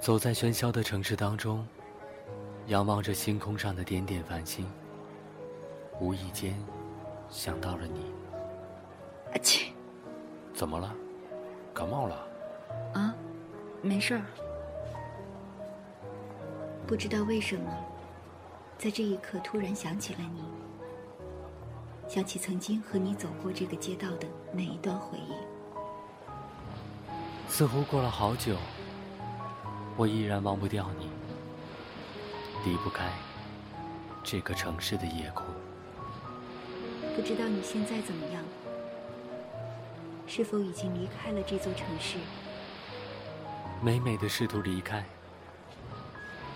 走在喧嚣的城市当中，仰望着星空上的点点繁星，无意间想到了你。七，怎么了？感冒了？啊，没事儿。不知道为什么，在这一刻突然想起了你，想起曾经和你走过这个街道的每一段回忆，似乎过了好久。我依然忘不掉你，离不开这个城市的夜空。不知道你现在怎么样，是否已经离开了这座城市？美美的试图离开，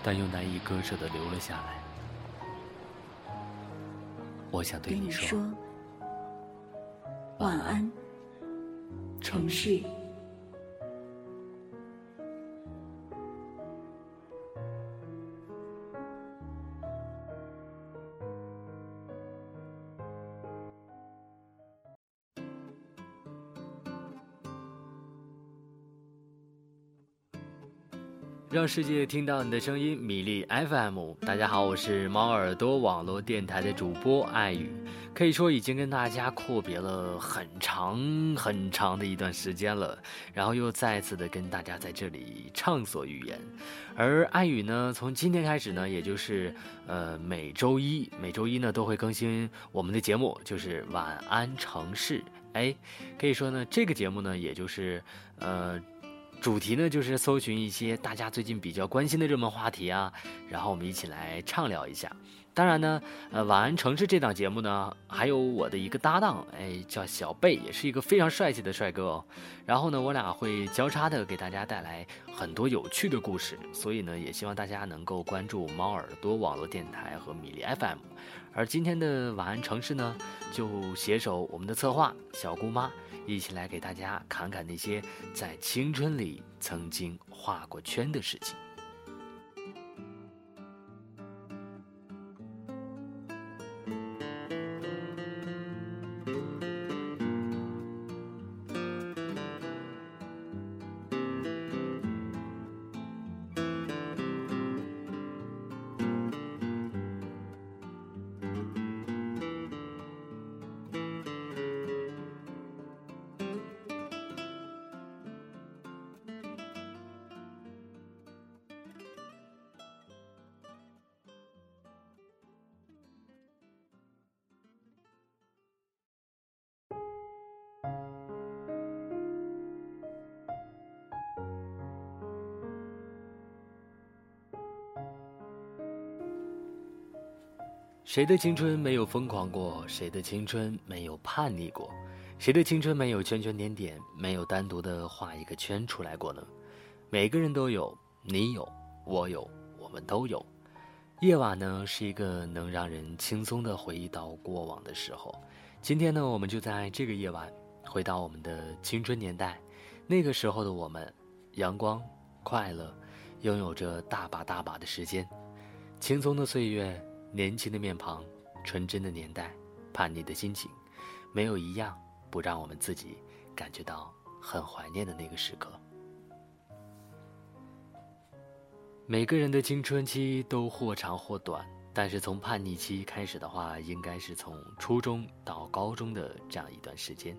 但又难以割舍的留了下来。我想对你说，晚安，城市。让世界听到你的声音，米粒 FM。大家好，我是猫耳朵网络电台的主播爱语。可以说已经跟大家阔别了很长很长的一段时间了，然后又再次的跟大家在这里畅所欲言。而爱语呢，从今天开始呢，也就是呃每周一，每周一呢都会更新我们的节目，就是晚安城市。哎，可以说呢，这个节目呢，也就是呃。主题呢，就是搜寻一些大家最近比较关心的热门话题啊，然后我们一起来畅聊一下。当然呢，呃，晚安城市这档节目呢，还有我的一个搭档，哎，叫小贝，也是一个非常帅气的帅哥。哦。然后呢，我俩会交叉的给大家带来很多有趣的故事。所以呢，也希望大家能够关注猫耳朵网络电台和米粒 FM。而今天的晚安城市呢，就携手我们的策划小姑妈，一起来给大家侃侃那些在青春里曾经画过圈的事情。谁的青春没有疯狂过？谁的青春没有叛逆过？谁的青春没有圈圈点点、没有单独的画一个圈出来过呢？每个人都有，你有，我有，我们都有。夜晚呢，是一个能让人轻松的回忆到过往的时候。今天呢，我们就在这个夜晚，回到我们的青春年代。那个时候的我们，阳光、快乐，拥有着大把大把的时间，轻松的岁月。年轻的面庞，纯真的年代，叛逆的心情，没有一样不让我们自己感觉到很怀念的那个时刻。每个人的青春期都或长或短，但是从叛逆期开始的话，应该是从初中到高中的这样一段时间。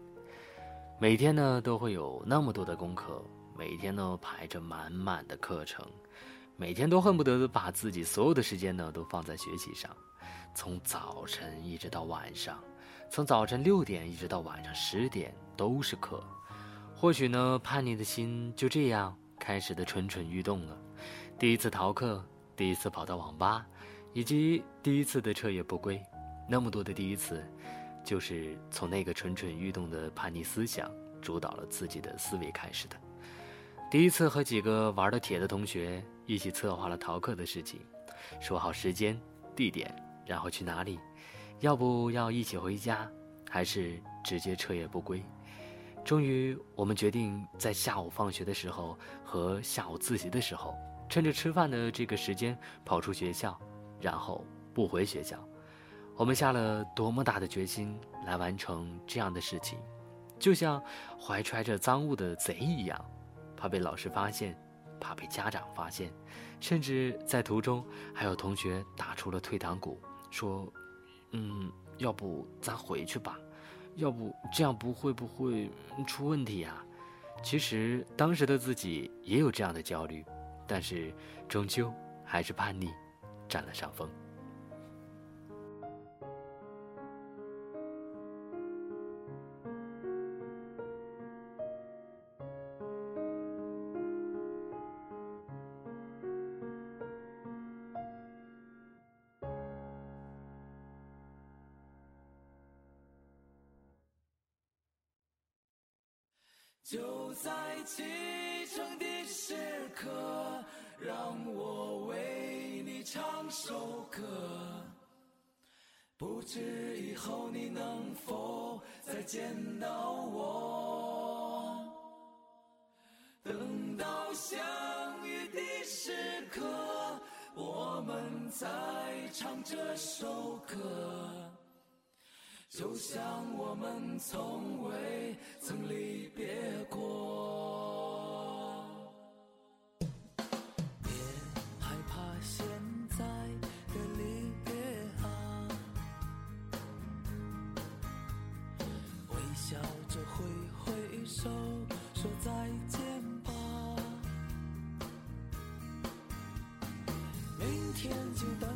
每天呢都会有那么多的功课，每天呢排着满满的课程。每天都恨不得把自己所有的时间呢都放在学习上，从早晨一直到晚上，从早晨六点一直到晚上十点都是课。或许呢，叛逆的心就这样开始的蠢蠢欲动了。第一次逃课，第一次跑到网吧，以及第一次的彻夜不归，那么多的第一次，就是从那个蠢蠢欲动的叛逆思想主导了自己的思维开始的。第一次和几个玩的铁的同学。一起策划了逃课的事情，说好时间、地点，然后去哪里，要不要一起回家，还是直接彻夜不归？终于，我们决定在下午放学的时候和下午自习的时候，趁着吃饭的这个时间跑出学校，然后不回学校。我们下了多么大的决心来完成这样的事情，就像怀揣着赃物的贼一样，怕被老师发现。怕被家长发现，甚至在途中还有同学打出了退堂鼓，说：“嗯，要不咱回去吧，要不这样不会不会出问题呀。”其实当时的自己也有这样的焦虑，但是终究还是叛逆占了上风。就在启程的时刻，让我为你唱首歌。不知以后你能否再见到我？等到相遇的时刻，我们再唱这首歌。就像我们从未曾离别过，别害怕现在的离别啊，微笑着挥挥手，说再见吧，明天就等。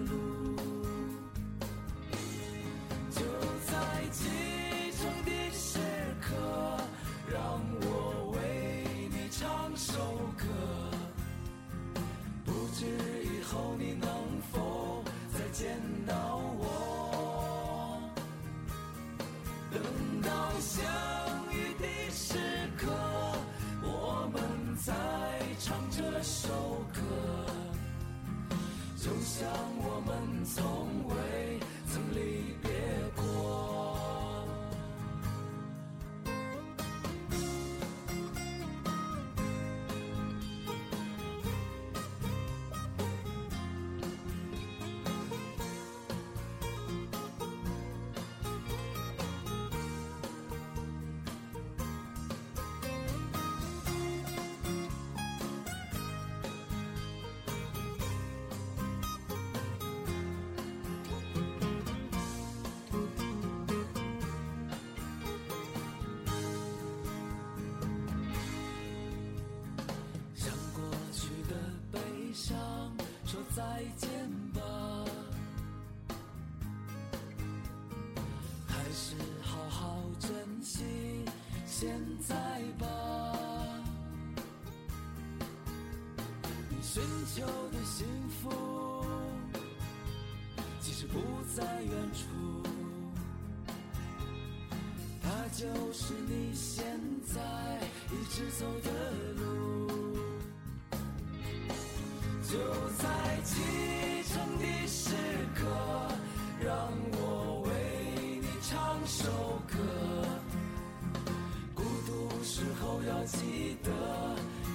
首歌。现在吧，你寻求的幸福其实不在远处，它就是你现在一直走的路，就在启程的时刻，让我。要记得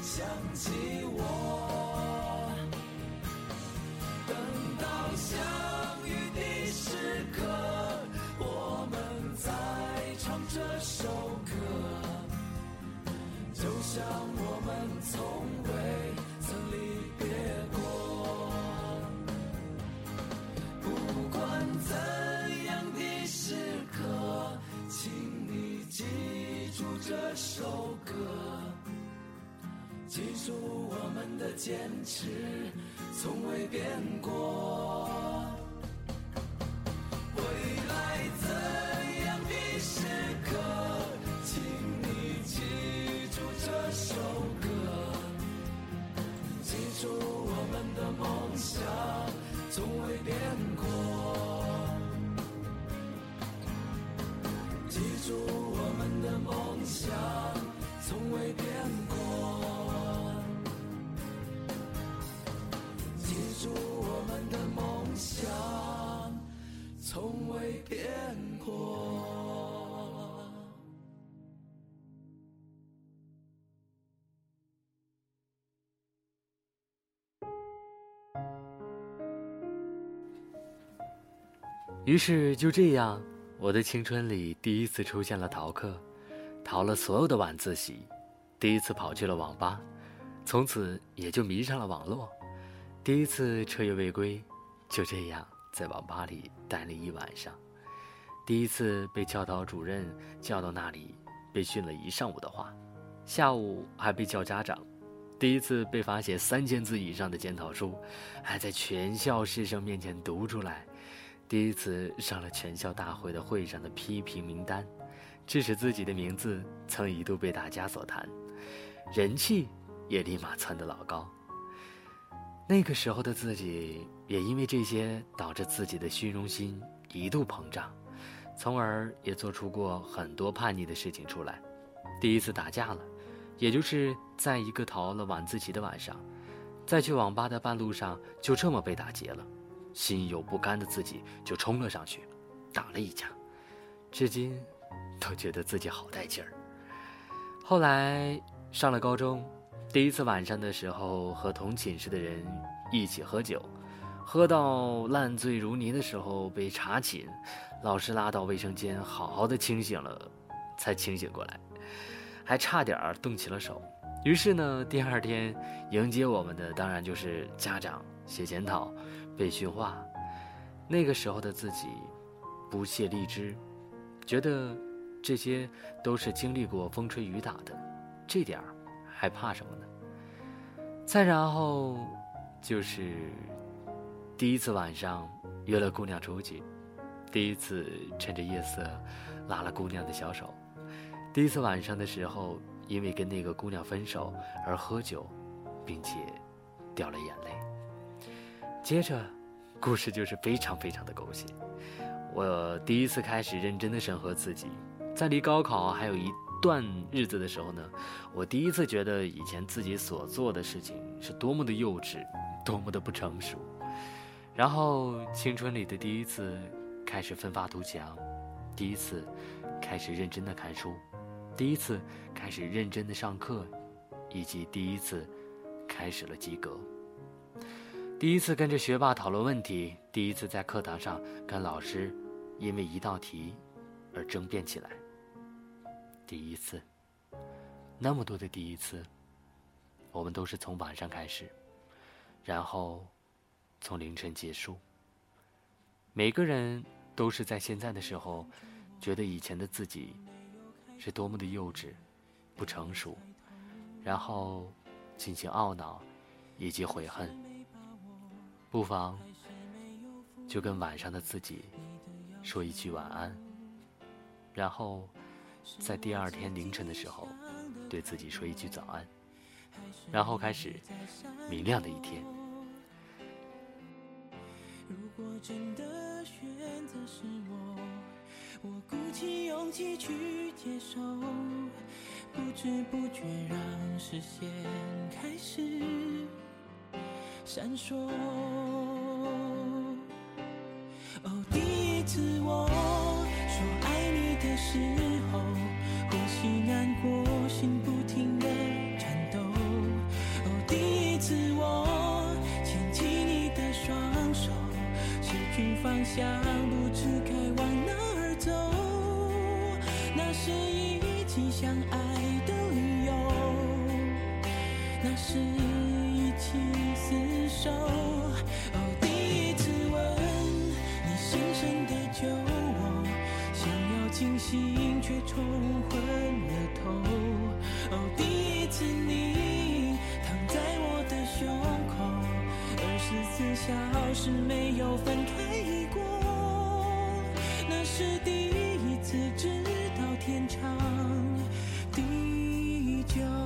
想起我，等到相遇的时刻，我们再唱这首歌，就像我们从。我们的坚持从未变过。于是就这样，我的青春里第一次出现了逃课，逃了所有的晚自习，第一次跑去了网吧，从此也就迷上了网络，第一次彻夜未归，就这样在网吧里待了一晚上，第一次被教导主任叫到那里，被训了一上午的话，下午还被叫家长，第一次被罚写三千字以上的检讨书，还在全校师生面前读出来。第一次上了全校大会的会上的批评名单，致使自己的名字曾一度被大家所谈，人气也立马窜得老高。那个时候的自己也因为这些导致自己的虚荣心一度膨胀，从而也做出过很多叛逆的事情出来。第一次打架了，也就是在一个逃了晚自习的晚上，在去网吧的半路上，就这么被打劫了。心有不甘的自己就冲了上去，打了一架，至今都觉得自己好带劲儿。后来上了高中，第一次晚上的时候和同寝室的人一起喝酒，喝到烂醉如泥的时候被查寝，老师拉到卫生间好好的清醒了，才清醒过来，还差点动起了手。于是呢，第二天迎接我们的当然就是家长写检讨。被驯化，那个时候的自己不屑荔枝，觉得这些都是经历过风吹雨打的，这点儿还怕什么呢？再然后就是第一次晚上约了姑娘出去，第一次趁着夜色拉了姑娘的小手，第一次晚上的时候因为跟那个姑娘分手而喝酒，并且掉了眼泪。接着，故事就是非常非常的狗血。我第一次开始认真的审核自己，在离高考还有一段日子的时候呢，我第一次觉得以前自己所做的事情是多么的幼稚，多么的不成熟。然后青春里的第一次，开始奋发图强，第一次，开始认真的看书，第一次开始认真的上课，以及第一次，开始了及格。第一次跟着学霸讨论问题，第一次在课堂上跟老师因为一道题而争辩起来。第一次，那么多的第一次，我们都是从晚上开始，然后从凌晨结束。每个人都是在现在的时候，觉得以前的自己是多么的幼稚、不成熟，然后进行懊恼以及悔恨。不妨就跟晚上的自己说一句晚安，然后在第二天凌晨的时候对自己说一句早安，然后开始明亮的一天。不不知觉让视线开始。闪烁。哦，第一次我说爱你的时候，呼吸难过，心不停的颤抖。哦，第一次我牵起你的双手，失去方向，不知该往哪儿走。那是一起相爱的理由，那是一起。手，哦，第一次吻你深深的酒窝，想要清醒却冲昏了头。哦，第一次你躺在我的胸口，二十四小时没有分开过，那是第一次，知道天长地久。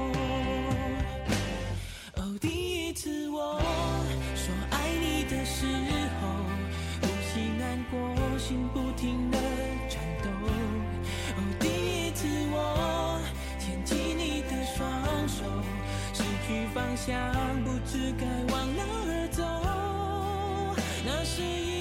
过，心不停的颤抖。哦，第一次我牵起你的双手，失去方向，不知该往哪儿走。那是一。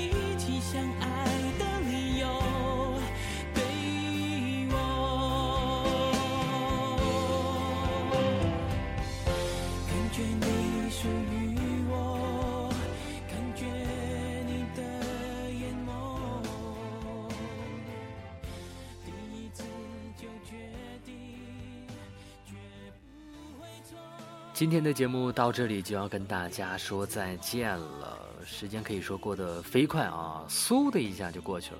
今天的节目到这里就要跟大家说再见了，时间可以说过得飞快啊，嗖的一下就过去了。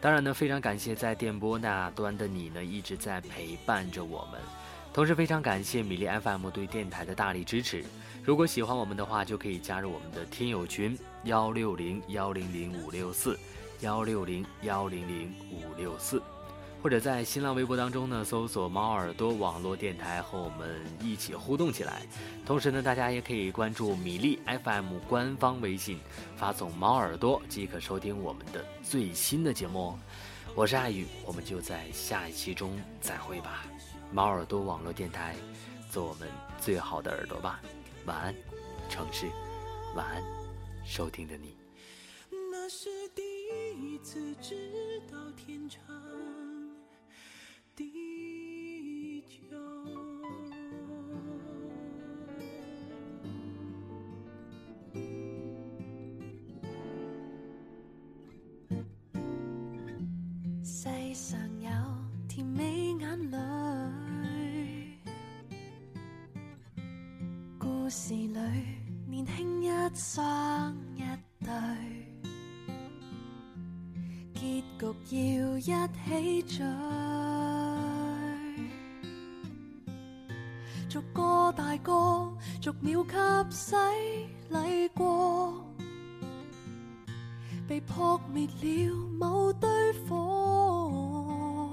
当然呢，非常感谢在电波那端的你呢，一直在陪伴着我们，同时非常感谢米粒 FM 对电台的大力支持。如果喜欢我们的话，就可以加入我们的听友群幺六零幺零零五六四，幺六零幺零零五六四。或者在新浪微博当中呢，搜索“猫耳朵网络电台”和我们一起互动起来。同时呢，大家也可以关注米粒 FM 官方微信，发送“猫耳朵”即可收听我们的最新的节目。我是爱雨，我们就在下一期中再会吧。猫耳朵网络电台，做我们最好的耳朵吧。晚安，城市，晚安，收听的你。那是第一次知道天长。地久。世上有甜美眼泪，故事里年轻一双一对，结局要一起追。逐個大哥，逐秒給洗禮過，被破滅了某堆火，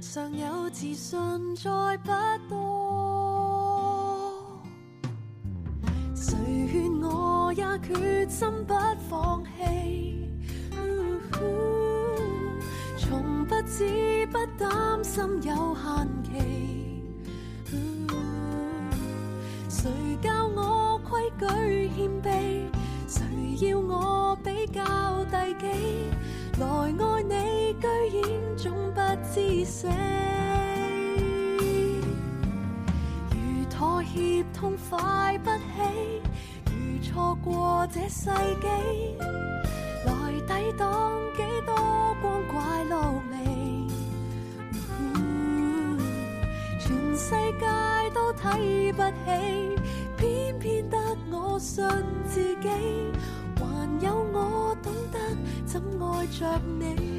尚有自信再不多。誰勸我也決心不放棄，從不知不擔心有限。谁教我规矩谦卑？谁要我比较第几？来爱你居然总不知死。如妥协痛快不起，如错过这世纪，来抵挡几多光怪陆。全世界都睇不起，偏偏得我信自己，还有我懂得怎爱着你。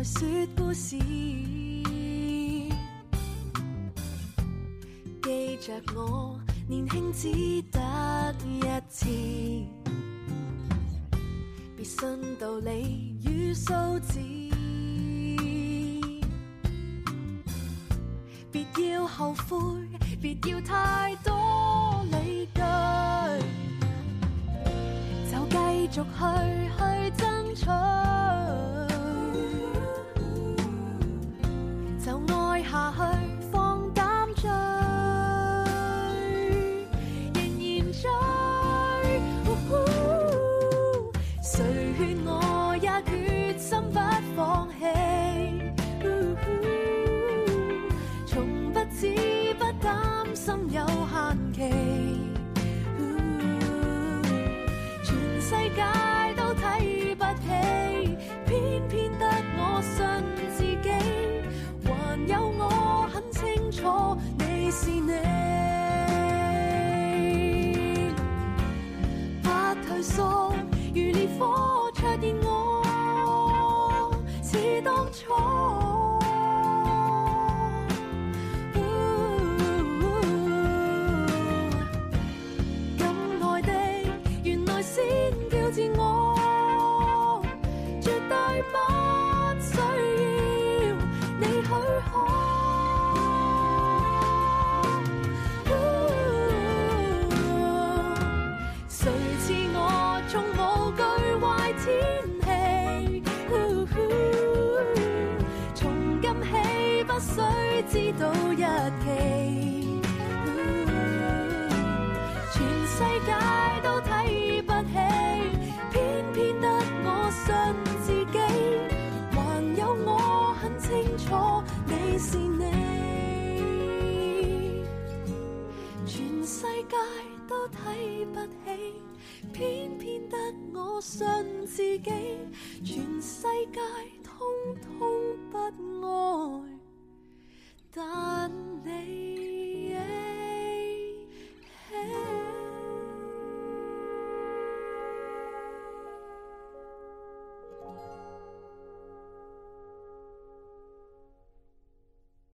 来说故事，记着我年轻只得一次，别信道理与数字，别要后悔，别要太多理据，就继续去去争取。如烈火灼热我。信自己，全世界通通不爱，但你。